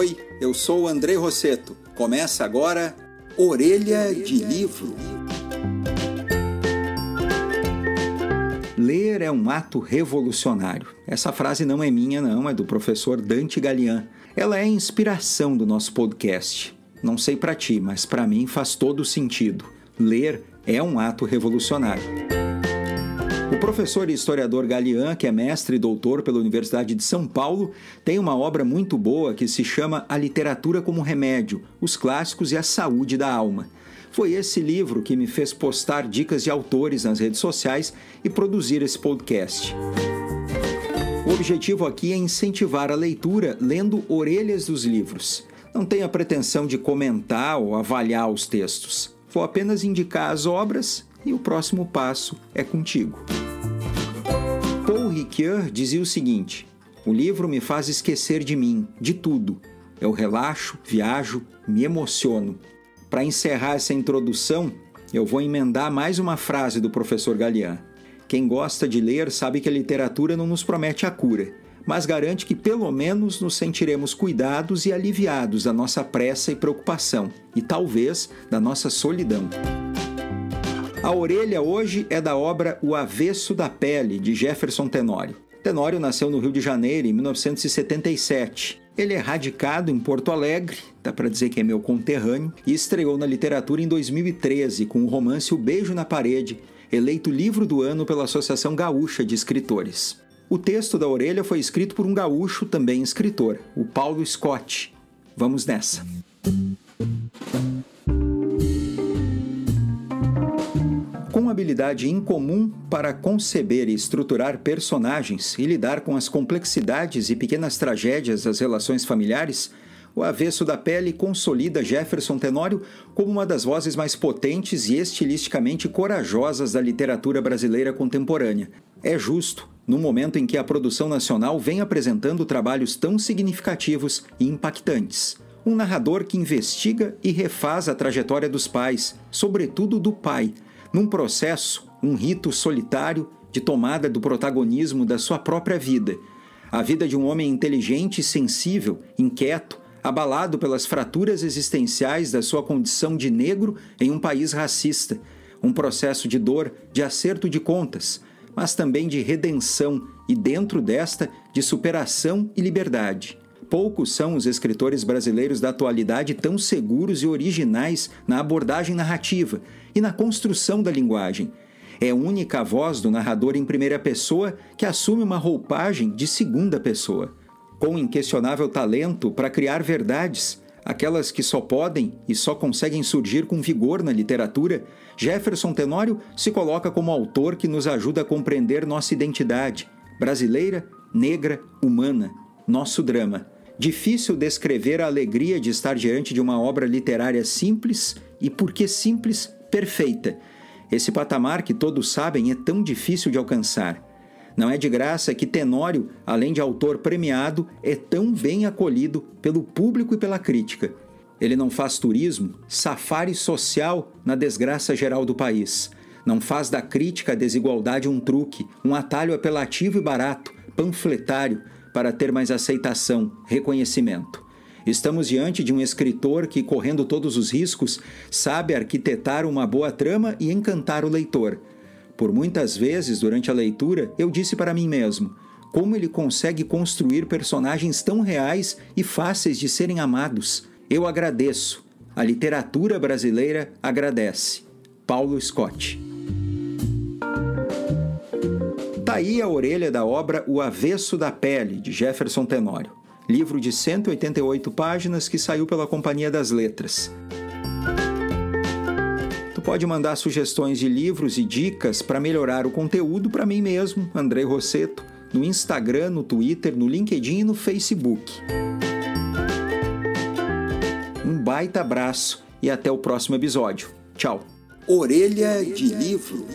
Oi, eu sou Andrei Rosseto. Começa agora Orelha de Livro. Ler é um ato revolucionário. Essa frase não é minha, não, é do professor Dante Galian. Ela é a inspiração do nosso podcast. Não sei para ti, mas para mim faz todo sentido. Ler é um ato revolucionário. O professor e historiador Galian, que é mestre e doutor pela Universidade de São Paulo, tem uma obra muito boa que se chama A Literatura como Remédio: Os Clássicos e a Saúde da Alma. Foi esse livro que me fez postar dicas de autores nas redes sociais e produzir esse podcast. O objetivo aqui é incentivar a leitura lendo orelhas dos livros. Não tenho a pretensão de comentar ou avaliar os textos. Vou apenas indicar as obras e o próximo passo é contigo. Ricoeur dizia o seguinte: O livro me faz esquecer de mim, de tudo. Eu relaxo, viajo, me emociono. Para encerrar essa introdução, eu vou emendar mais uma frase do professor Galian. Quem gosta de ler sabe que a literatura não nos promete a cura, mas garante que pelo menos nos sentiremos cuidados e aliviados da nossa pressa e preocupação, e talvez da nossa solidão. A orelha hoje é da obra O Avesso da Pele, de Jefferson Tenório. Tenório nasceu no Rio de Janeiro em 1977. Ele é radicado em Porto Alegre, dá para dizer que é meu conterrâneo, e estreou na literatura em 2013 com o romance O Beijo na Parede, eleito livro do ano pela Associação Gaúcha de Escritores. O texto da orelha foi escrito por um gaúcho também escritor, o Paulo Scott. Vamos nessa. Habilidade incomum para conceber e estruturar personagens e lidar com as complexidades e pequenas tragédias das relações familiares, o Avesso da Pele consolida Jefferson Tenório como uma das vozes mais potentes e estilisticamente corajosas da literatura brasileira contemporânea. É justo, no momento em que a produção nacional vem apresentando trabalhos tão significativos e impactantes. Um narrador que investiga e refaz a trajetória dos pais, sobretudo do pai, num processo, um rito solitário de tomada do protagonismo da sua própria vida. A vida de um homem inteligente e sensível, inquieto, abalado pelas fraturas existenciais da sua condição de negro em um país racista. Um processo de dor, de acerto de contas, mas também de redenção e, dentro desta, de superação e liberdade. Poucos são os escritores brasileiros da atualidade tão seguros e originais na abordagem narrativa e na construção da linguagem. É única a voz do narrador em primeira pessoa que assume uma roupagem de segunda pessoa. Com inquestionável talento para criar verdades, aquelas que só podem e só conseguem surgir com vigor na literatura, Jefferson Tenório se coloca como autor que nos ajuda a compreender nossa identidade brasileira, negra, humana, nosso drama. Difícil descrever a alegria de estar diante de uma obra literária simples e, por que simples, perfeita. Esse patamar que todos sabem é tão difícil de alcançar. Não é de graça que Tenório, além de autor premiado, é tão bem acolhido pelo público e pela crítica. Ele não faz turismo, safari social na desgraça geral do país. Não faz da crítica à desigualdade um truque, um atalho apelativo e barato, panfletário, para ter mais aceitação, reconhecimento. Estamos diante de um escritor que, correndo todos os riscos, sabe arquitetar uma boa trama e encantar o leitor. Por muitas vezes, durante a leitura, eu disse para mim mesmo: como ele consegue construir personagens tão reais e fáceis de serem amados? Eu agradeço. A literatura brasileira agradece. Paulo Scott. Tá aí a orelha da obra O Avesso da Pele, de Jefferson Tenório. Livro de 188 páginas que saiu pela Companhia das Letras. Tu pode mandar sugestões de livros e dicas para melhorar o conteúdo para mim mesmo, André Rosseto, no Instagram, no Twitter, no LinkedIn e no Facebook. Um baita abraço e até o próximo episódio. Tchau. Orelha de livro.